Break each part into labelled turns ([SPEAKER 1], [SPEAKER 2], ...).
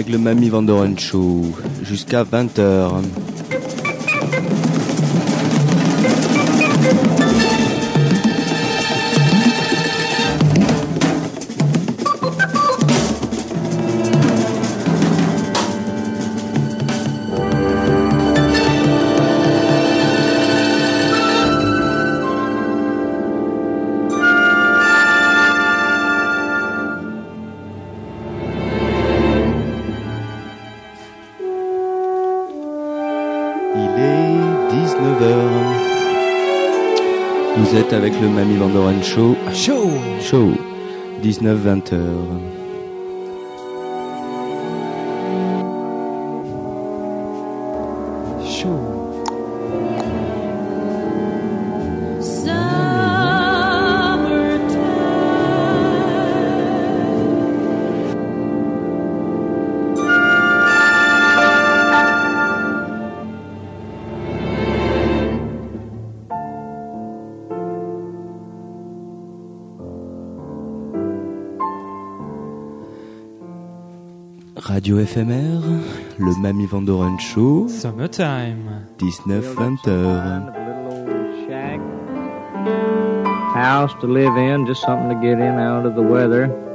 [SPEAKER 1] avec le Mami Vandoren Show jusqu'à 20h. avec le Mami Vandoren Show.
[SPEAKER 2] Show
[SPEAKER 1] Show 19-20
[SPEAKER 2] heures.
[SPEAKER 1] Radio FMR, le Mami Van Show.
[SPEAKER 2] Summertime.
[SPEAKER 1] 19-20h.
[SPEAKER 3] House to live in, just something to get in out of the weather.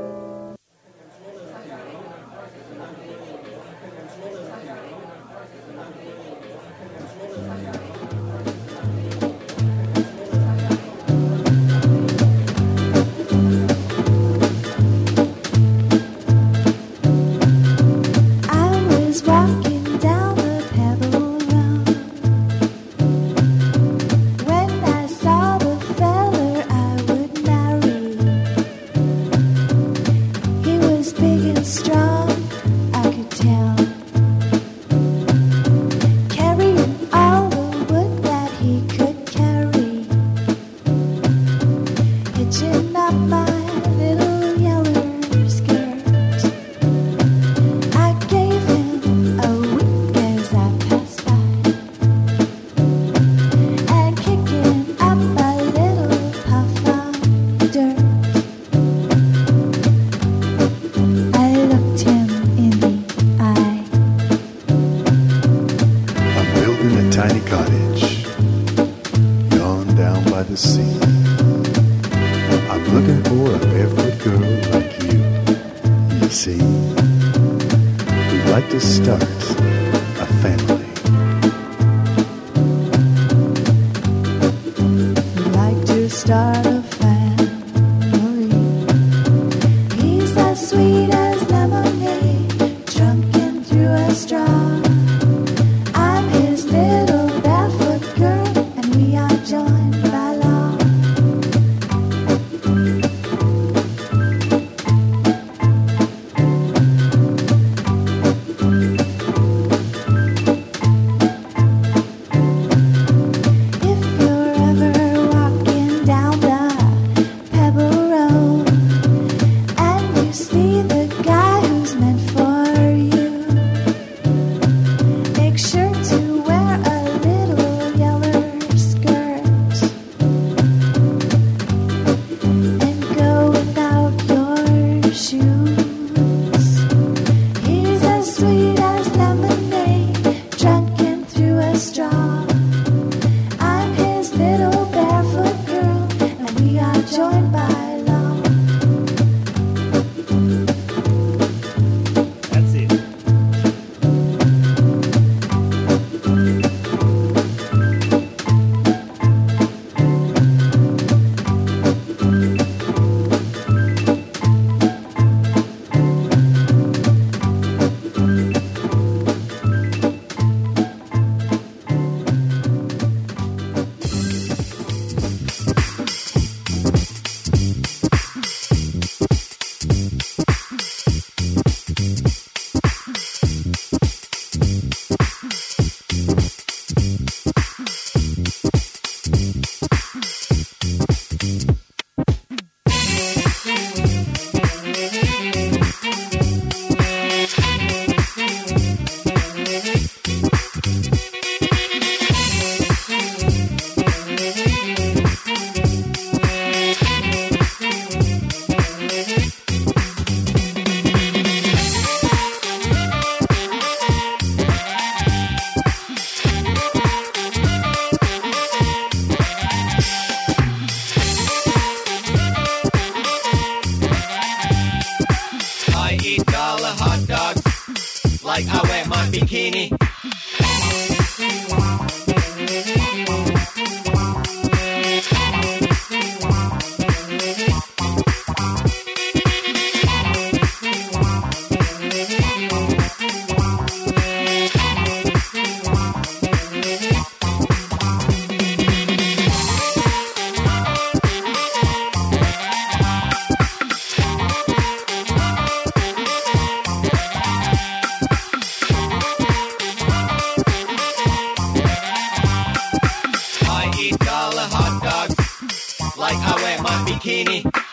[SPEAKER 4] She's hot dogs, like I wear my bikini.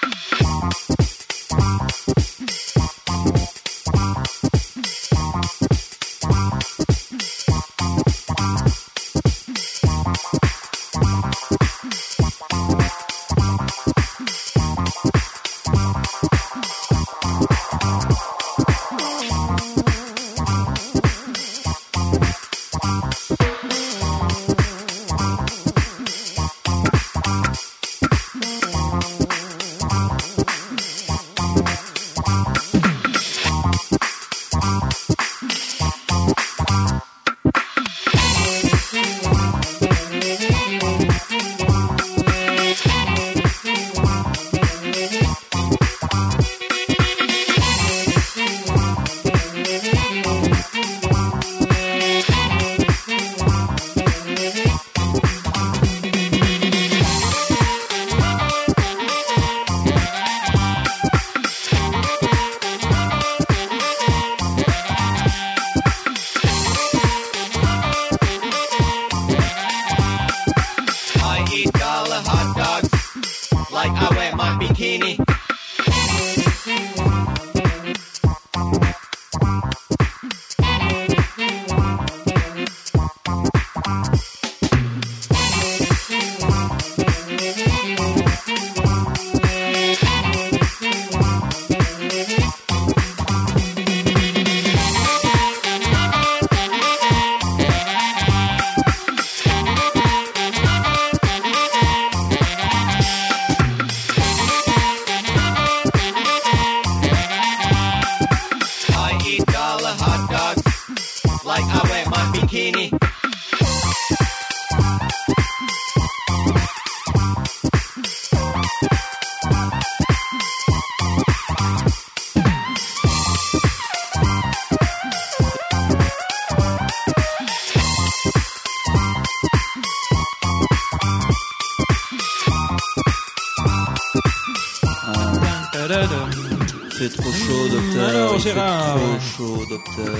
[SPEAKER 2] Gérard.
[SPEAKER 1] trop chaud, docteur.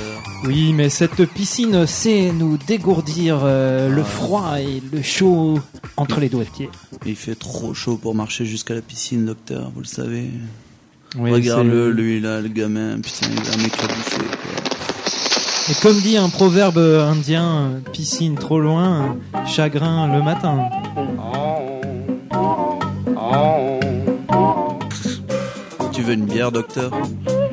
[SPEAKER 2] Oui, mais cette piscine sait nous dégourdir euh, le
[SPEAKER 1] Ah.
[SPEAKER 2] froid et le chaud entre les doigts de pied.
[SPEAKER 5] Il fait trop chaud pour marcher jusqu'à la piscine, docteur, vous le savez.
[SPEAKER 2] Oui,
[SPEAKER 5] Regarde-le, lui là, le gamin, putain, il va m'éclabousser, quoi.
[SPEAKER 2] Et comme dit un proverbe indien, piscine trop loin, chagrin le matin.
[SPEAKER 5] Tu veux une bière, docteur?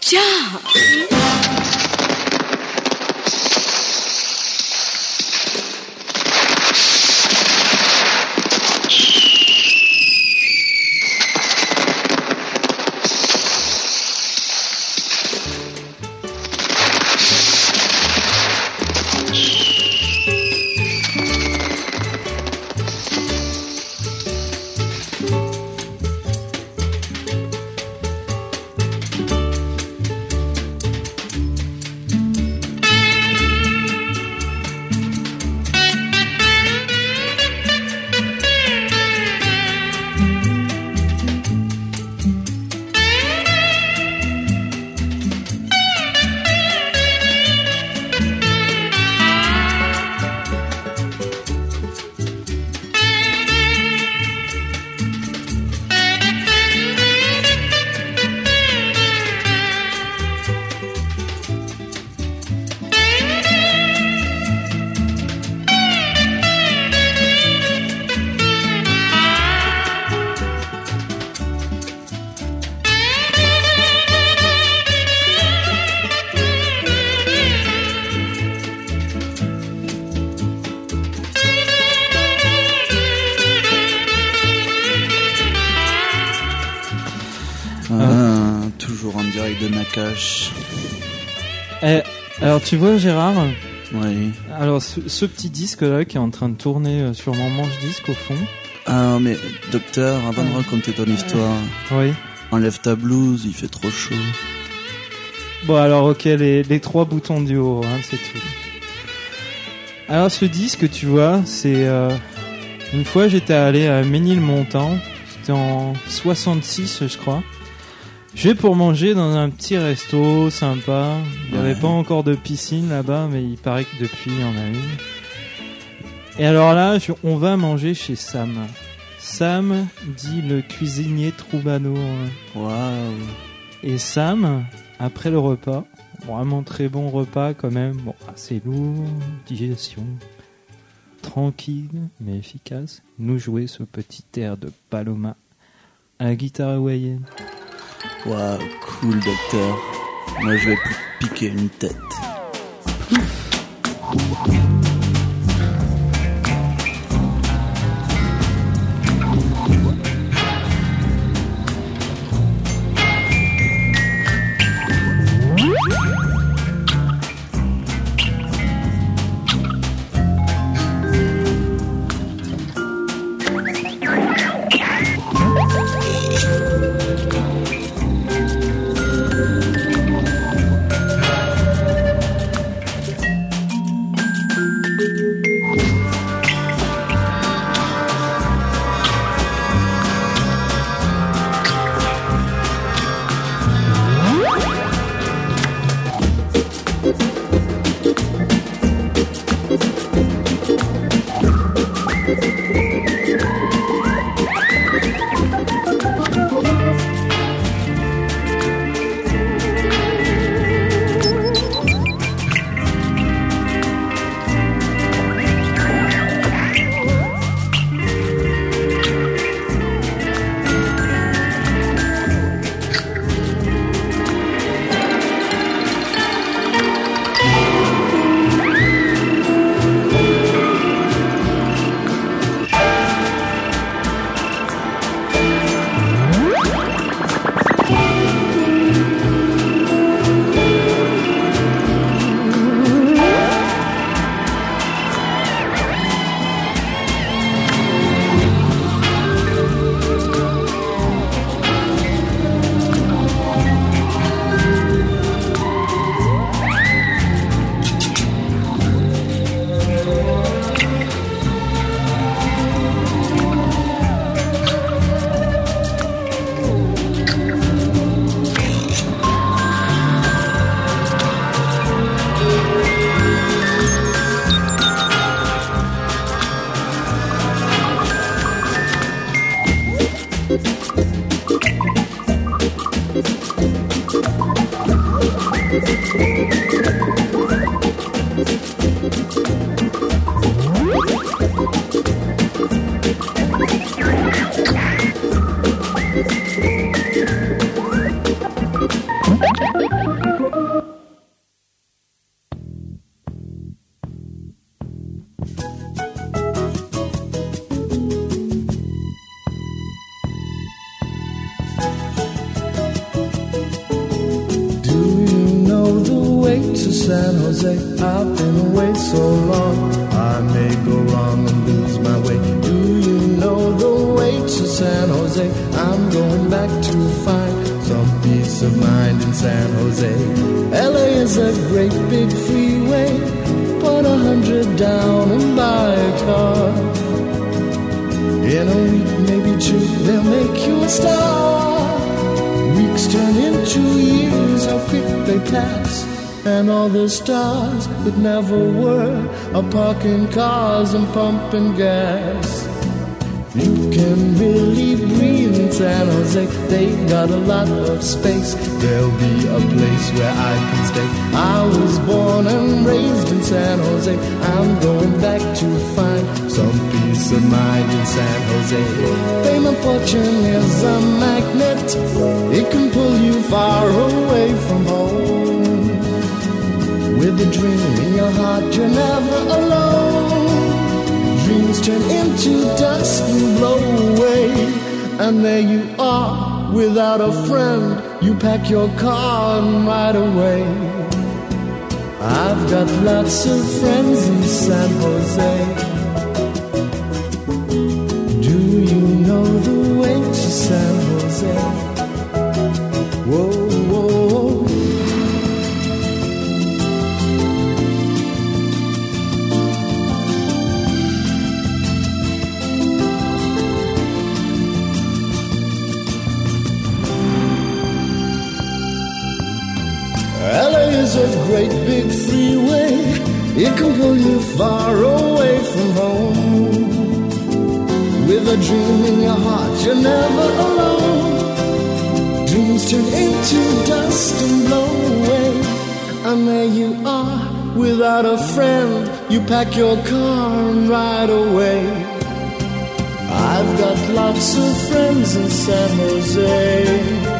[SPEAKER 2] 嫁嗯。Tu vois Gérard,
[SPEAKER 5] Oui.
[SPEAKER 2] alors ce, ce petit disque là qui est en train de tourner euh, sur mon manche disque au fond.
[SPEAKER 5] Ah, mais docteur, avant de raconter ton histoire,
[SPEAKER 2] Oui.
[SPEAKER 5] enlève ta blouse, il fait trop chaud.
[SPEAKER 2] Bon alors ok les, les trois boutons du haut, hein, c'est tout. Alors ce disque tu vois, c'est euh, une fois j'étais allé à Ménilmontant, c'était en 66 je crois. Je vais pour manger dans un petit resto sympa. Il n'y avait
[SPEAKER 5] Ouais.
[SPEAKER 2] pas encore de piscine là-bas, mais il paraît que depuis il y en a une. Et alors là, je- on va manger chez Sam. Sam dit le cuisinier troubadour.
[SPEAKER 5] Waouh.
[SPEAKER 2] Et Sam, après le repas, vraiment très bon repas quand même, bon, assez lourd, digestion, tranquille mais efficace, nous jouait ce petit air de Paloma à la guitare hawaïenne.
[SPEAKER 5] Waouh, cool docteur. Moi je vais piquer une tête.
[SPEAKER 6] To San Jose? I've been away so long, I may go wrong and lose my way. Do you know the way to San Jose? I'm going back to find some peace of mind in San Jose. LA is a great big freeway. Put a hundred down and buy a car. In a week, maybe two, they'll make you a star. Weeks turn into years, how quick they pass. And all the stars that never were are parking cars and pumping gas. You can really breathe in San Jose. They've got a lot of space. There'll be a place where I can stay. I was born and raised in San Jose. I'm going back to find some peace of mind in San Jose. Fame and fortune is a magnet. It can pull you far away from home. With a dream in your heart, you're never alone. Dreams turn into dust and blow away, and there you are without a friend, you pack your car and ride away. I've got lots of friends in San Jose. Do LA is a great big freeway. It can pull you far away from home. With a dream in your heart, you're never alone. Dreams turn into dust and blow away. And there you are, without a friend. You pack your car and ride away. I've got lots of friends in San Jose.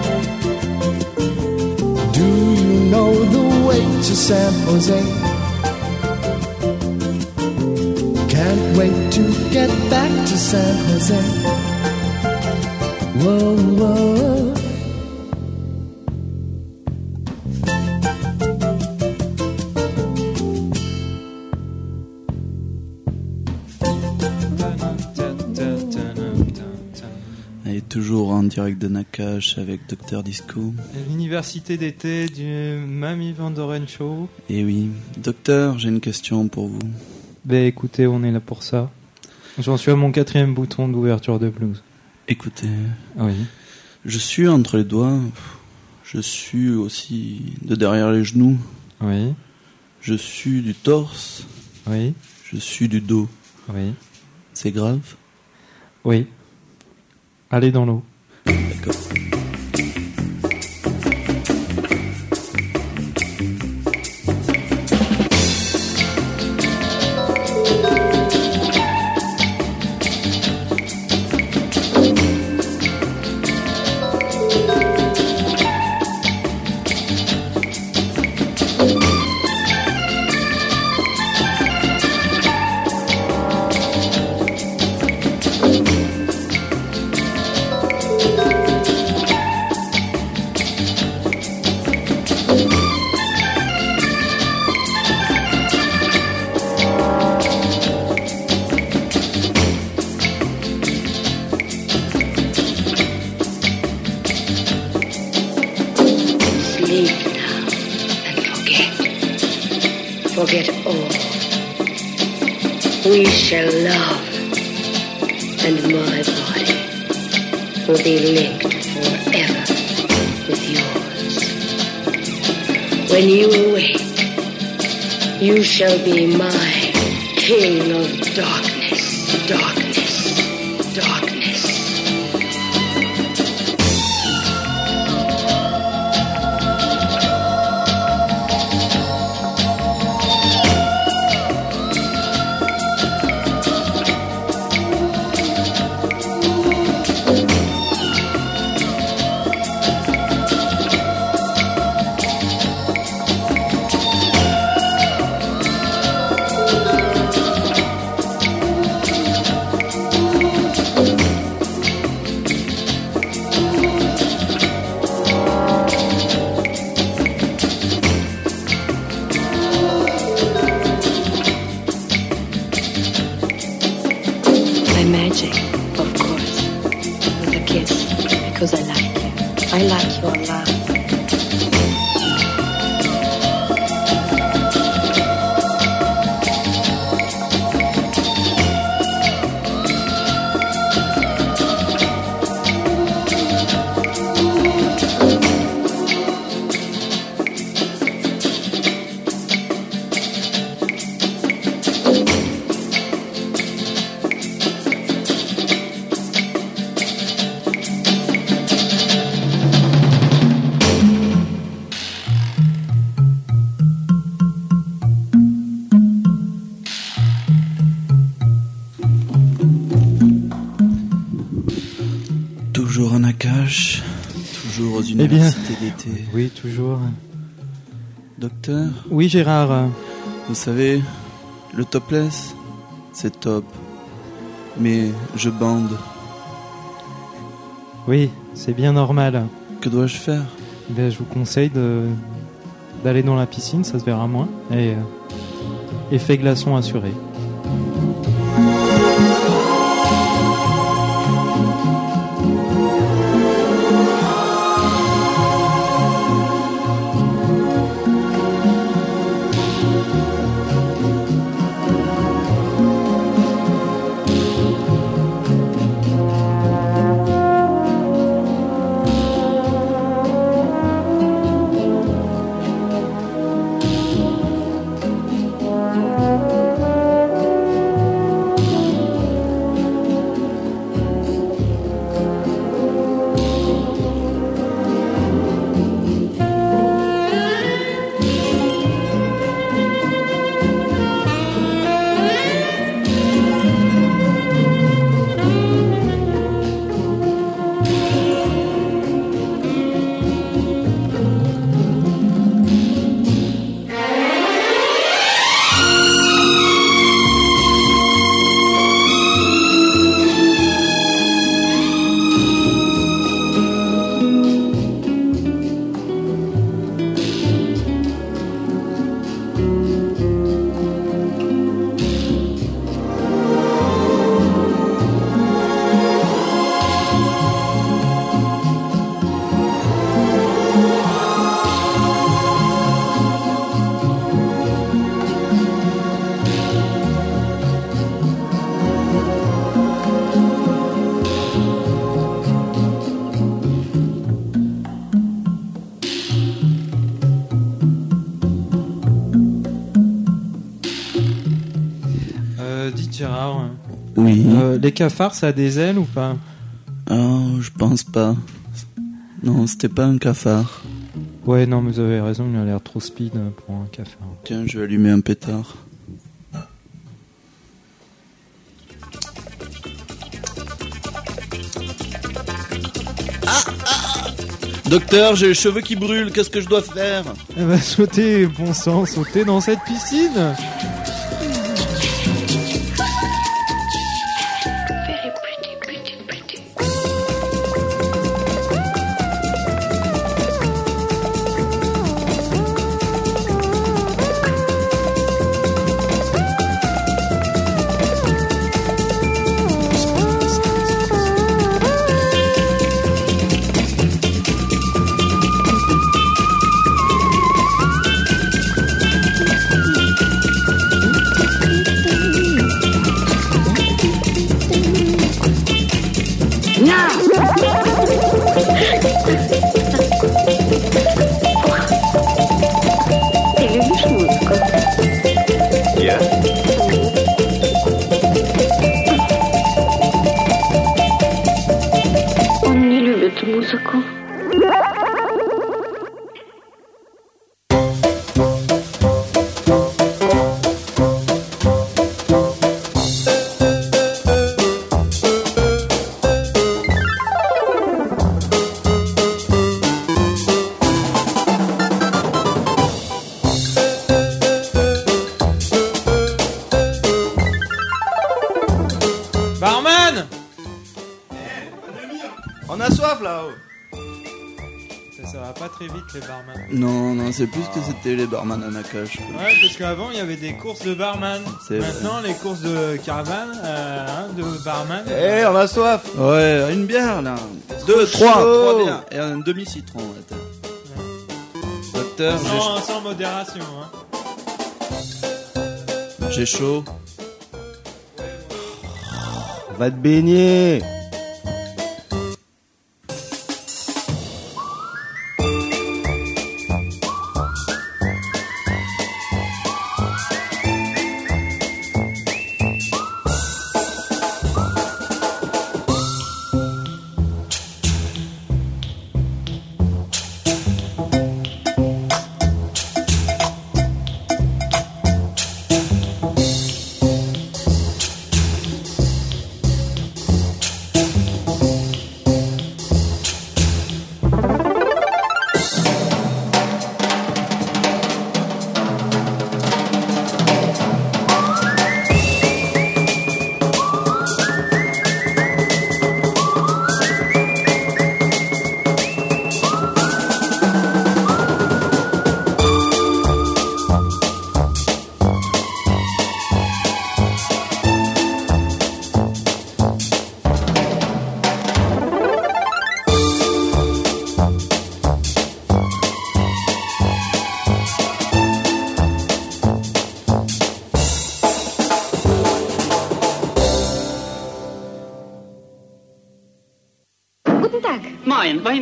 [SPEAKER 6] Know the way to San Jose? Can't wait to get back to San Jose. Whoa, whoa.
[SPEAKER 5] Direct de Nakash avec Dr Disco.
[SPEAKER 2] L'université d'été du Mamie Van Doren Show.
[SPEAKER 5] Et oui, docteur, j'ai une question pour vous.
[SPEAKER 2] Ben écoutez, on est là pour ça. J'en suis à mon quatrième bouton d'ouverture de blues.
[SPEAKER 5] Écoutez,
[SPEAKER 2] Oui.
[SPEAKER 5] je suis entre les doigts, je suis aussi de derrière les genoux,
[SPEAKER 2] Oui.
[SPEAKER 5] je suis du torse,
[SPEAKER 2] Oui.
[SPEAKER 5] je suis du dos.
[SPEAKER 2] Oui.
[SPEAKER 5] C'est grave?
[SPEAKER 2] Oui. Allez dans l'eau.
[SPEAKER 5] D'accord.
[SPEAKER 7] Because I like you. I like your love.
[SPEAKER 2] Oui, toujours.
[SPEAKER 5] Docteur,
[SPEAKER 2] Oui, Gérard.
[SPEAKER 5] vous savez, le topless, c'est top. Mais je bande.
[SPEAKER 2] Oui, C'est bien normal.
[SPEAKER 5] Que dois-je faire?
[SPEAKER 2] Ben, je vous conseille de d'aller dans la piscine, ça se verra moins. Et euh, effet glaçon assuré. Cafards, ça a des ailes ou pas
[SPEAKER 5] Oh, je pense pas. Non, c'était pas un cafard.
[SPEAKER 2] Ouais, non, mais vous avez raison, il a l'air trop speed pour un cafard.
[SPEAKER 5] Tiens, je vais allumer un pétard. Ah, ah. Docteur, j'ai les cheveux qui brûlent, qu'est-ce que je dois faire?
[SPEAKER 2] Elle va sauter, bon sang, sauter dans cette piscine
[SPEAKER 5] C'est plus que c'était les barman à Nakash.
[SPEAKER 2] Ouais, parce qu'avant il y avait des courses de barman.
[SPEAKER 5] C'est vrai.
[SPEAKER 2] Maintenant les courses de caravane, euh, hein, de barman.
[SPEAKER 1] Eh, on a soif
[SPEAKER 5] Ouais, une bière là. Deux, trois, trois bières. Et un demi-citron. j'ai
[SPEAKER 2] sans, sans modération. Hein.
[SPEAKER 5] j'ai chaud.
[SPEAKER 1] Va te baigner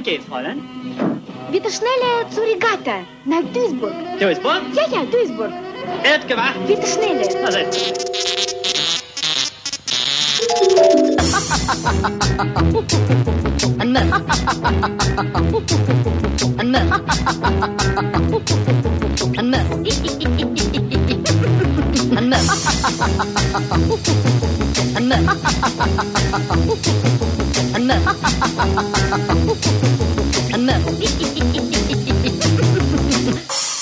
[SPEAKER 8] okay, Fräulein.
[SPEAKER 9] Wir schneller zur Regatta nach Duisburg.
[SPEAKER 8] Duisburg?
[SPEAKER 9] Ja, ja, Duisburg.
[SPEAKER 8] Elf gemacht.
[SPEAKER 9] Wir schneller.
[SPEAKER 8] Also. Anna.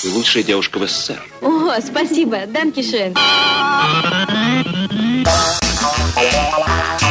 [SPEAKER 10] Вы лучшая девушка в СССР.
[SPEAKER 7] О, спасибо, данкишен.
[SPEAKER 10] У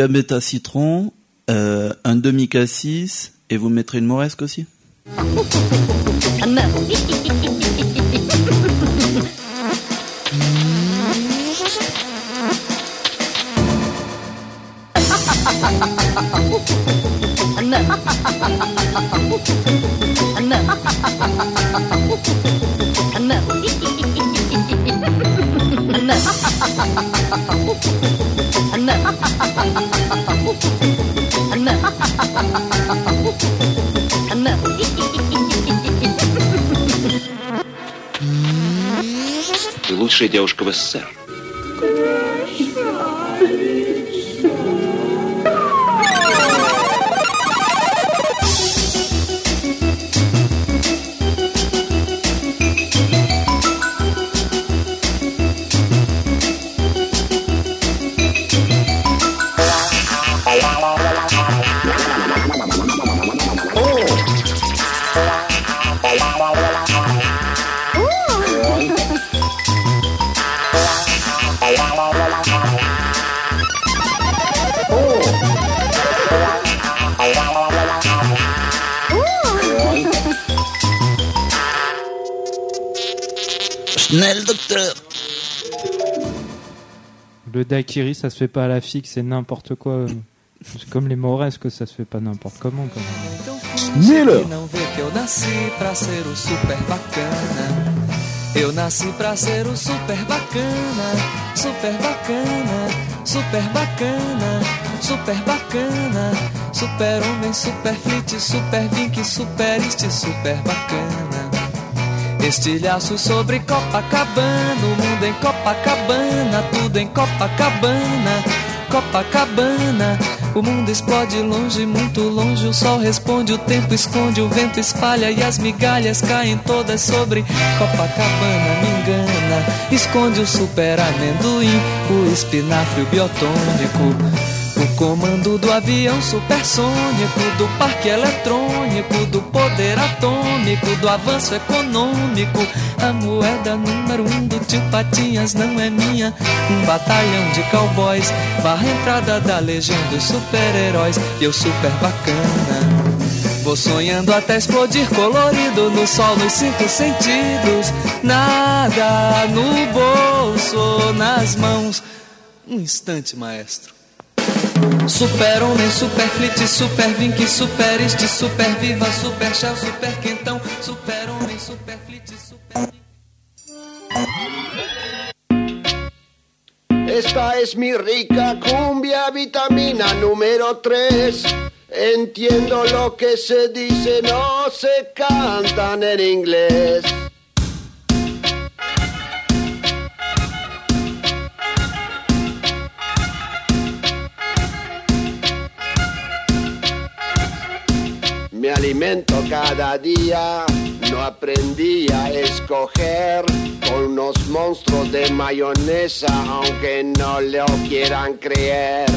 [SPEAKER 5] gambetta citron, euh, un demi cassis, et vous mettrez une moresque aussi
[SPEAKER 10] Лучшая девушка в СССР.
[SPEAKER 2] Le daiquiri, ça se fait pas à la fixe, c'est n'importe quoi. C'est comme les moresques, ça se fait pas n'importe comment. Quand même.
[SPEAKER 6] Miller.
[SPEAKER 11] Eu nasci pra ser o super bacana. Eu nasci pra ser o super bacana, super bacana, super bacana, super bacana, super homem, super flit, super vink, super este, super bacana. Estilhaço sobre Copacabana, o mundo em Copacabana, tudo em Copacabana, Copacabana. O mundo explode longe, muito longe. O sol responde, o tempo esconde, o vento espalha e as migalhas caem todas sobre Copacabana. Me engana, esconde o super amendoim, o espinafre, o biotônico. Comando do avião supersônico, do parque eletrônico, do poder atômico, do avanço econômico. A moeda número um do tio Patinhas não é minha. Um batalhão de cowboys, barra entrada da legião dos super-heróis. Eu super bacana. Vou sonhando até explodir colorido no sol nos cinco sentidos. Nada no bolso, nas mãos. Um instante, maestro. Super homem, super flit, super vink, super este, super viva, super shell, super quentão, super homem, super flit, super.
[SPEAKER 12] Esta es mi rica cumbia vitamina número 3. Entiendo lo que se dice, no se cantan en inglés. Me alimento cada día, no aprendí a escoger con unos monstruos de mayonesa, aunque no lo quieran creer.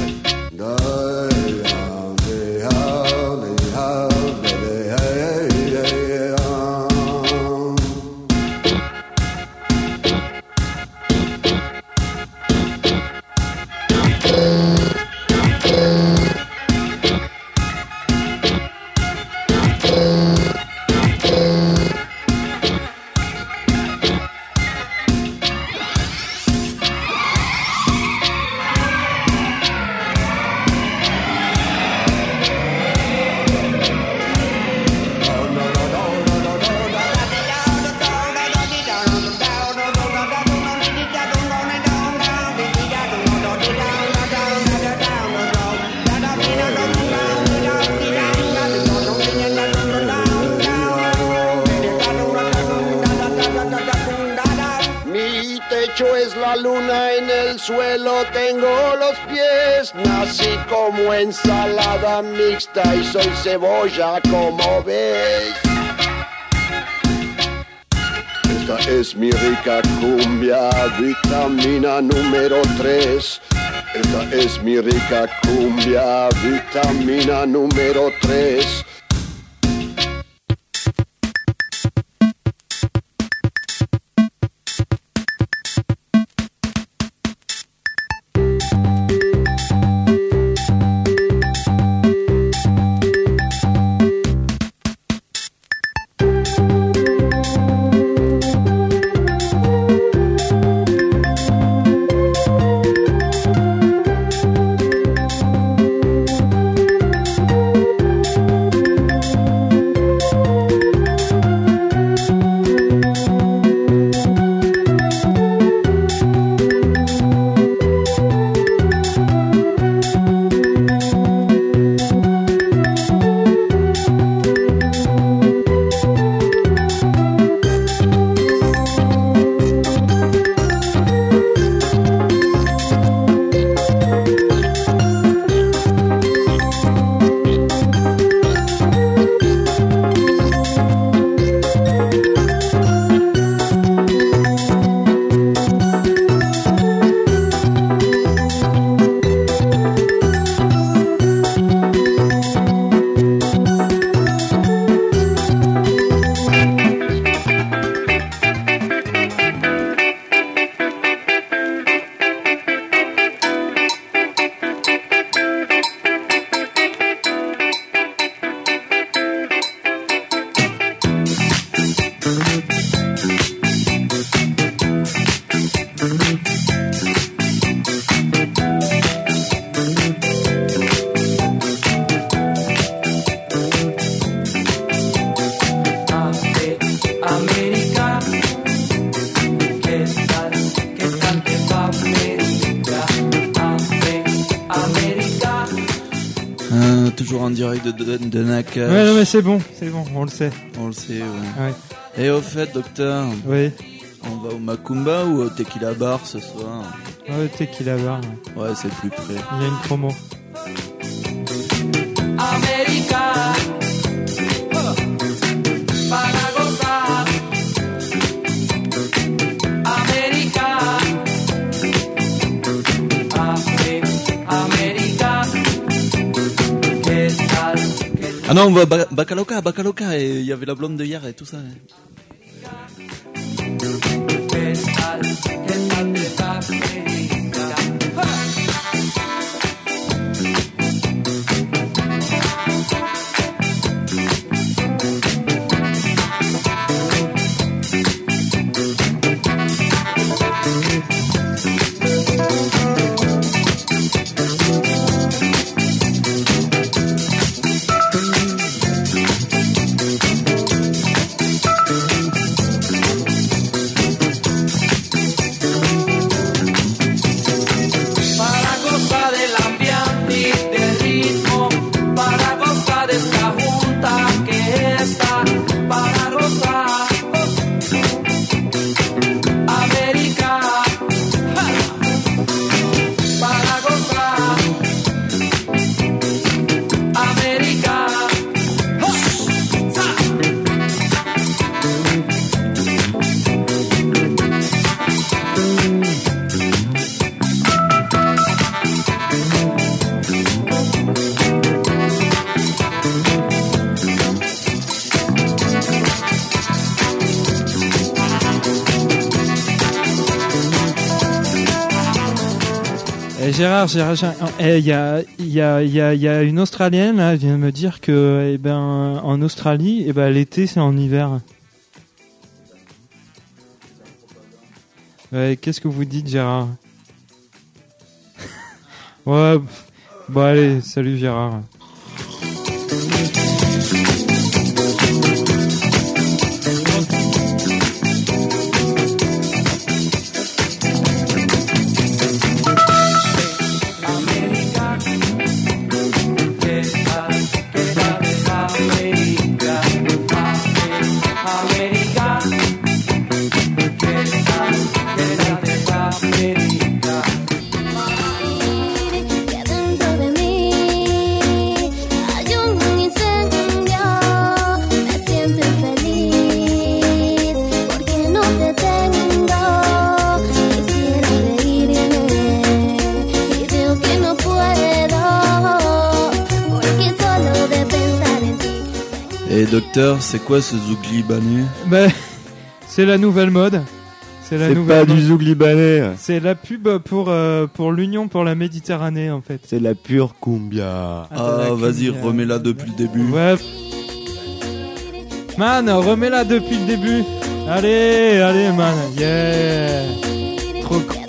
[SPEAKER 12] La luna, en el suelo tengo los pies. Nací como ensalada mixta y soy cebolla como ves. Esta es mi rica cumbia, vitamina número 3. Esta es mi rica cumbia, vitamina número 3.
[SPEAKER 2] C'est bon, c'est bon, on le sait.
[SPEAKER 5] On le sait, ouais.
[SPEAKER 2] Ouais.
[SPEAKER 5] Et au fait, docteur,
[SPEAKER 2] Oui.
[SPEAKER 5] on va au Macumba ou au Tequila Bar ce soir?
[SPEAKER 2] Ouais, tequila bar. ouais.
[SPEAKER 5] Ouais, c'est plus près.
[SPEAKER 2] Il y a une promo.
[SPEAKER 5] Ah non, on va à Ba- Bacaloca, Bacaloca, et il y avait la blonde de hier et tout ça.
[SPEAKER 13] Il y a, une Australienne là, vient de me dire que, eh ben, en Australie, eh ben, l'été c'est en hiver. Qu'est-ce que vous dites, Gérard? Ouais, bon allez, salut Gérard.
[SPEAKER 5] C'est quoi ce zouk libanais?
[SPEAKER 13] Ben, c'est la nouvelle mode. C'est la
[SPEAKER 1] C'est
[SPEAKER 13] nouvelle
[SPEAKER 1] pas du zouk libanais.
[SPEAKER 13] C'est la pub pour euh, pour l'Union pour la Méditerranée en fait.
[SPEAKER 1] C'est la pure cumbia.
[SPEAKER 5] Ah, vas-y, remets-la depuis le début.
[SPEAKER 13] Ouais. Man, remets-la depuis le début. Allez, allez, man. Yeah. Trop cool.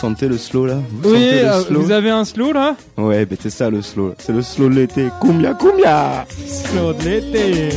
[SPEAKER 1] Sentez le slow là Vous
[SPEAKER 13] Oui,
[SPEAKER 1] sentez le
[SPEAKER 13] euh,
[SPEAKER 1] slow
[SPEAKER 13] vous avez un slow là
[SPEAKER 1] Ouais, mais c'est ça le slow. C'est le slow de l'été. Cumbia, cumbia
[SPEAKER 13] Slow de l'été.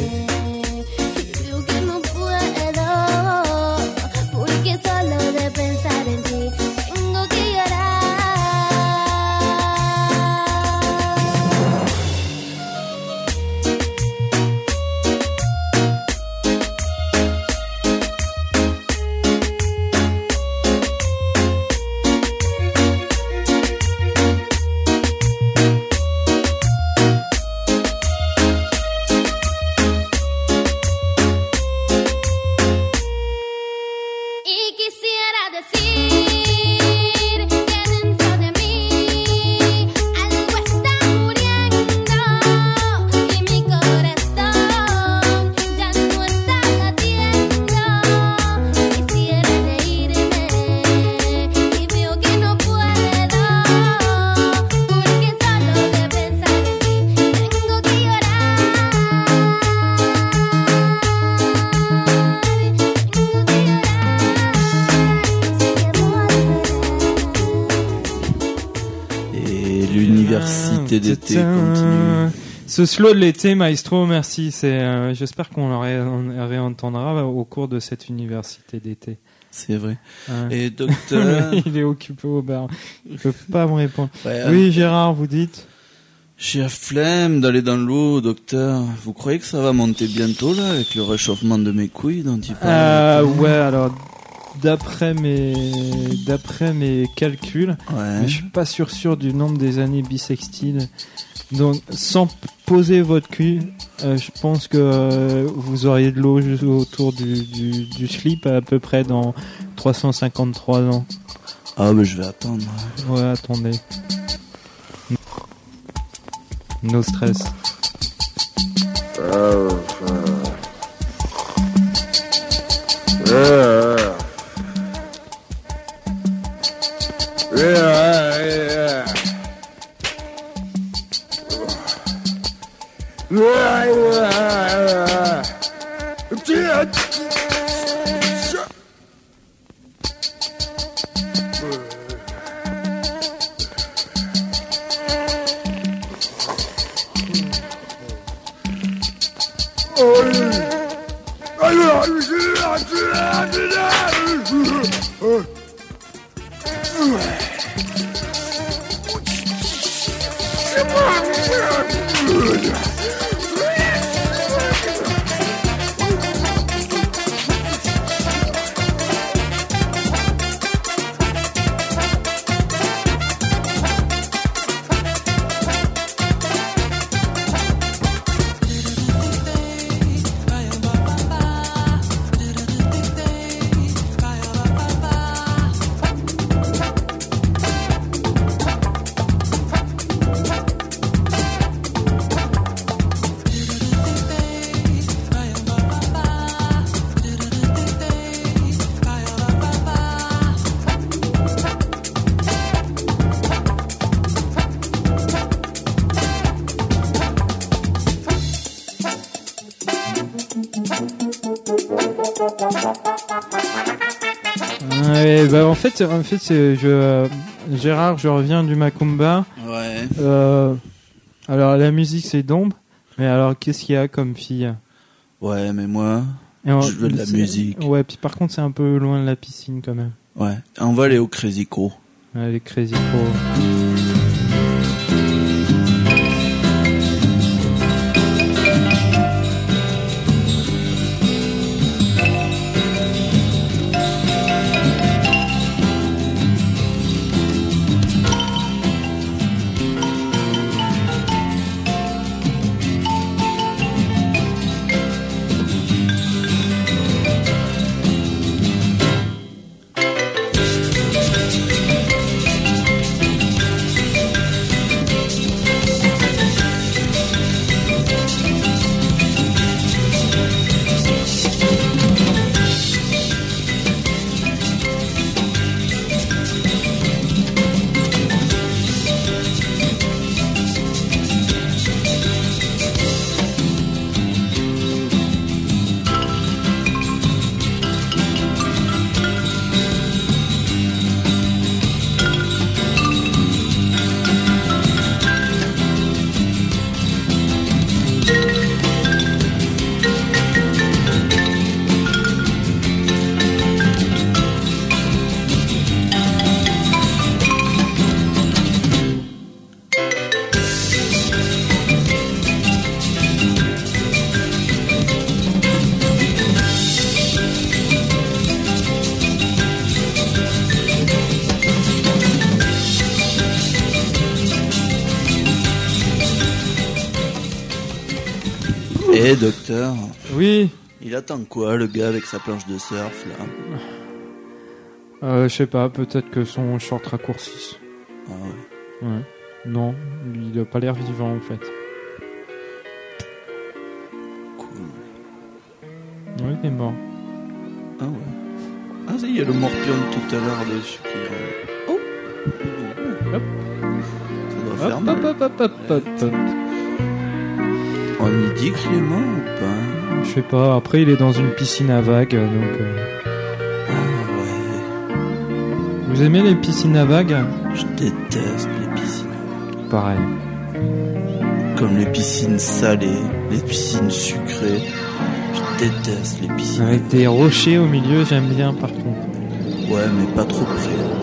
[SPEAKER 5] Et l'université d'été continue.
[SPEAKER 13] Ce slow de l'été, Maestro, merci. C'est, euh, j'espère qu'on le ré- réentendra au cours de cette université d'été.
[SPEAKER 5] C'est vrai.
[SPEAKER 13] Ouais.
[SPEAKER 5] Et docteur
[SPEAKER 13] Il est occupé au bar. Il peut pas me répondre.
[SPEAKER 5] Ouais,
[SPEAKER 13] oui,
[SPEAKER 5] euh,
[SPEAKER 13] Gérard, vous dites
[SPEAKER 5] J'ai la flemme d'aller dans l'eau, docteur. Vous croyez que ça va monter bientôt, là, avec le réchauffement de mes couilles dont il parle
[SPEAKER 13] Euh, ouais, alors d'après mes d'après mes calculs,
[SPEAKER 5] Ouais.
[SPEAKER 13] mais je suis pas sûr sûr du nombre des années bissextiles. Donc sans poser votre cul, euh, je pense que euh, vous auriez de l'eau juste autour du, du, du slip à peu près dans 353 ans.
[SPEAKER 5] Ah, mais je vais attendre.
[SPEAKER 13] Ouais, attendez. No stress.
[SPEAKER 2] Ouais, bah, Yeah. Fait, en fait, c'est- je, Gérard, je reviens du Macumba.
[SPEAKER 5] Ouais.
[SPEAKER 2] Euh, alors la musique c'est d'ombre, mais alors qu'est-ce qu'il y a comme fille?
[SPEAKER 5] Ouais, mais moi,
[SPEAKER 2] on-
[SPEAKER 5] je veux de la musique.
[SPEAKER 2] Ouais, puis par contre c'est un peu loin de la piscine quand même.
[SPEAKER 5] Ouais. On va aller au Crazy Crow.
[SPEAKER 2] Ouais, les Crazy Crow.
[SPEAKER 5] Quoi, le gars avec sa planche de surf, là
[SPEAKER 2] Euh, je sais pas, peut-être que son short raccourcisse.
[SPEAKER 5] Ah ouais.
[SPEAKER 2] Ouais. Non, il a pas l'air vivant en fait. Ouais, il est mort.
[SPEAKER 5] Ah ouais. Ah, si, il y a le morpion de tout à l'heure dessus qui. Oh
[SPEAKER 2] Hop.
[SPEAKER 5] Ça doit
[SPEAKER 2] Hop,
[SPEAKER 5] faire
[SPEAKER 2] hop,
[SPEAKER 5] mal.
[SPEAKER 2] hop, hop, hop, hop, hop.
[SPEAKER 5] On y dit qu'il est mort ou pas
[SPEAKER 2] Je sais pas, après il est dans une piscine à vagues, donc... euh,
[SPEAKER 5] Ah
[SPEAKER 2] Vous aimez les piscines à vagues?
[SPEAKER 5] Je déteste les piscines.
[SPEAKER 2] Pareil.
[SPEAKER 5] Comme les piscines salées, les piscines sucrées. Je déteste les piscines.
[SPEAKER 2] Avec des rochers au milieu, j'aime bien par contre.
[SPEAKER 5] Ouais, mais pas trop près.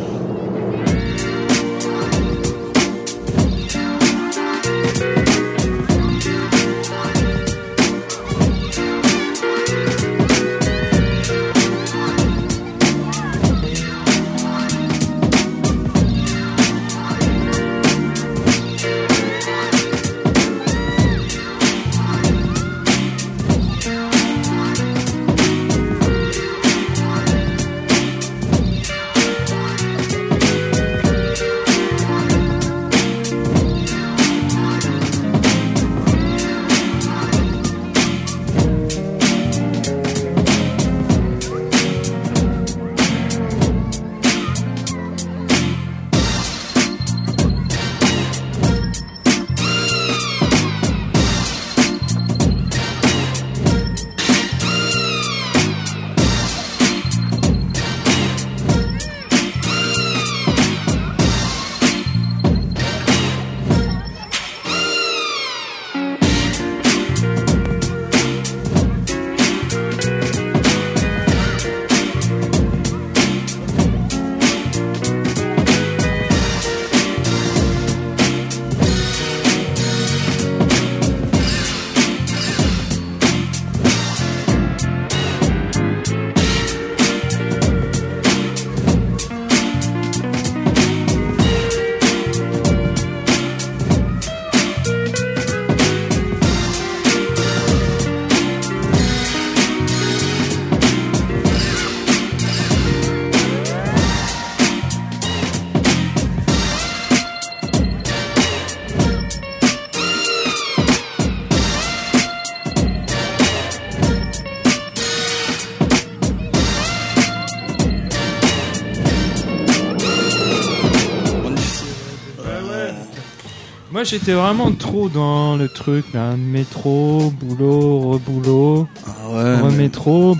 [SPEAKER 2] Moi, j'étais vraiment trop dans le truc, là. Métro, boulot, reboulot,
[SPEAKER 5] Ah ouais. mais-.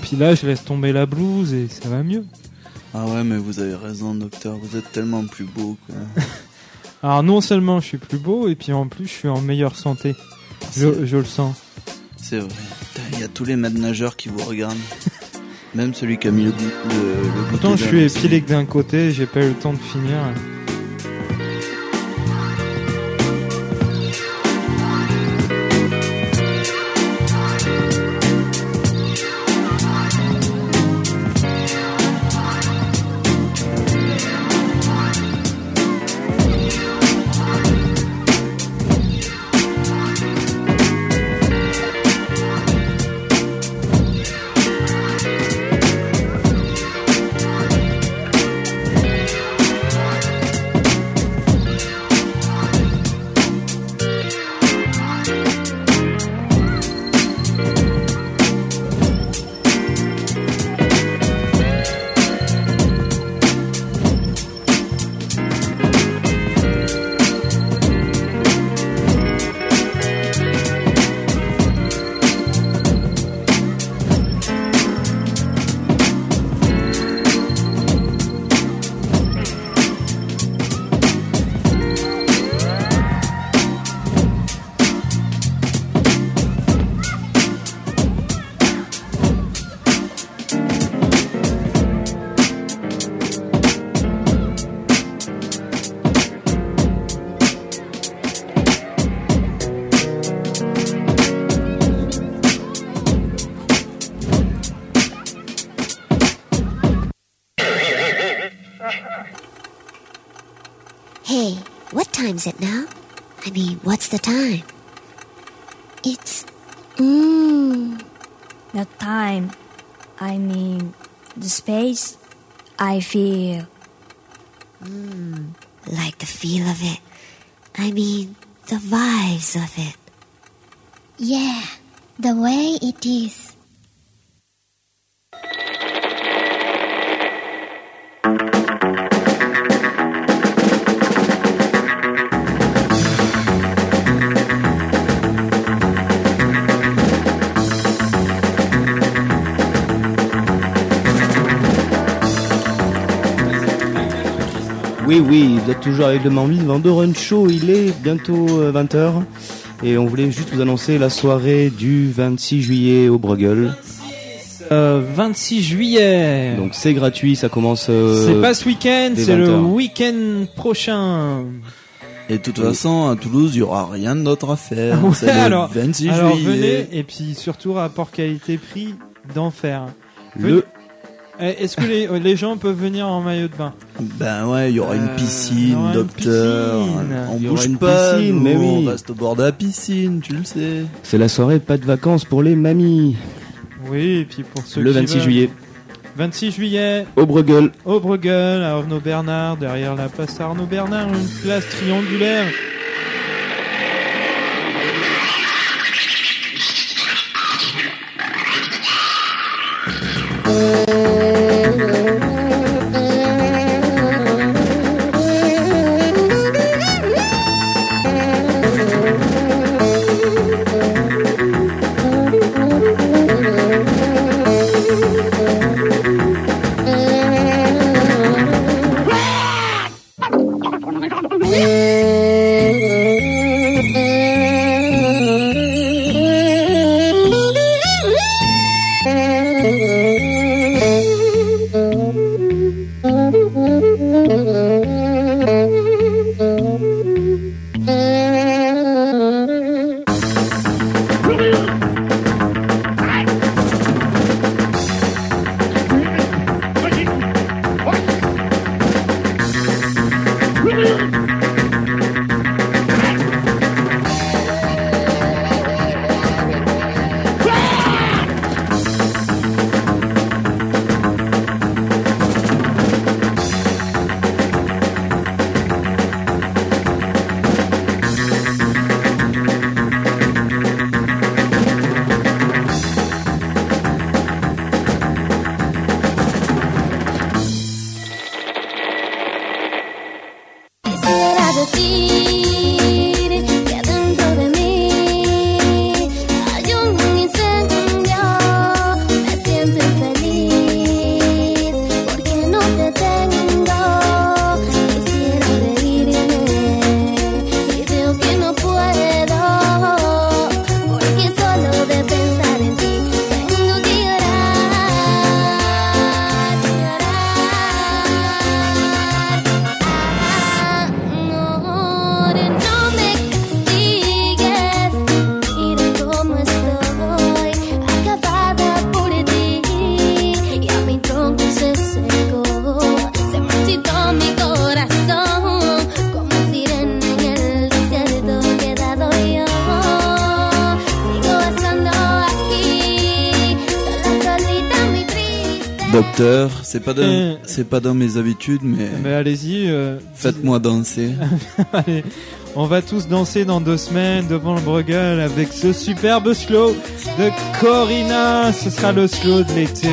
[SPEAKER 2] Puis là, je laisse tomber la blouse et ça va mieux.
[SPEAKER 5] Ah ouais, mais vous avez raison, docteur. Vous êtes tellement plus beau, quoi.
[SPEAKER 2] Alors, non seulement je suis plus beau, et puis en plus, je suis en meilleure santé. Je, je le sens.
[SPEAKER 5] C'est vrai. Il y a tous les maîtres nageurs qui vous regardent. Même celui qui a mis le, le, le
[SPEAKER 2] Pourtant, je suis épilé que d'un côté, j'ai pas eu le temps de finir.
[SPEAKER 14] The time?
[SPEAKER 9] It's
[SPEAKER 14] Mmm.
[SPEAKER 9] the time. I mean, the space. I feel.
[SPEAKER 14] Mmm. Like the feel of it. I mean, the vibes of it.
[SPEAKER 9] Yeah, the way it is.
[SPEAKER 1] Oui, oui, vous êtes toujours avec le Mamie Run Show. Il est bientôt 20h. Et on voulait juste vous annoncer la soirée du 26 juillet au Bruegel.
[SPEAKER 2] Euh, 26 juillet.
[SPEAKER 1] Donc c'est gratuit, ça commence. euh,
[SPEAKER 2] c'est pas ce week-end, c'est le
[SPEAKER 1] 20h.
[SPEAKER 2] week-end prochain.
[SPEAKER 5] Et de toute façon, à Toulouse, il y aura rien d'autre à faire.
[SPEAKER 2] Ouais,
[SPEAKER 5] C'est le
[SPEAKER 2] alors,
[SPEAKER 5] 26
[SPEAKER 2] alors
[SPEAKER 5] juillet.
[SPEAKER 2] venez et puis surtout rapport qualité-prix d'enfer.
[SPEAKER 1] Le-
[SPEAKER 2] Venez- Est-ce que les, les gens peuvent venir en maillot de bain?
[SPEAKER 5] Ben ouais, il y aura une
[SPEAKER 2] Euh,
[SPEAKER 5] piscine,
[SPEAKER 2] aura une
[SPEAKER 5] docteur.
[SPEAKER 2] piscine.
[SPEAKER 5] On bouge
[SPEAKER 1] une
[SPEAKER 5] pas,
[SPEAKER 1] piscine,
[SPEAKER 5] nous,
[SPEAKER 1] mais oui.
[SPEAKER 5] on reste au bord de la piscine, tu le sais.
[SPEAKER 1] C'est la soirée pas de vacances pour les mamies.
[SPEAKER 2] Oui, et puis pour ceux
[SPEAKER 1] Le
[SPEAKER 2] qui
[SPEAKER 1] 26
[SPEAKER 2] veulent.
[SPEAKER 1] juillet
[SPEAKER 2] 26 juillet,
[SPEAKER 1] au Bruegel.
[SPEAKER 2] au Bruegel, à Arnaud Bernard, derrière la place Arnaud Bernard, une place triangulaire.
[SPEAKER 5] C'est pas dans,
[SPEAKER 2] Euh.
[SPEAKER 5] c'est pas dans mes habitudes, mais
[SPEAKER 2] Mais allez-y. euh,
[SPEAKER 5] faites-moi danser.
[SPEAKER 2] Allez, on va tous danser dans deux semaines devant le Bruegel avec ce superbe slow de Corina. Ce sera le slow de l'été.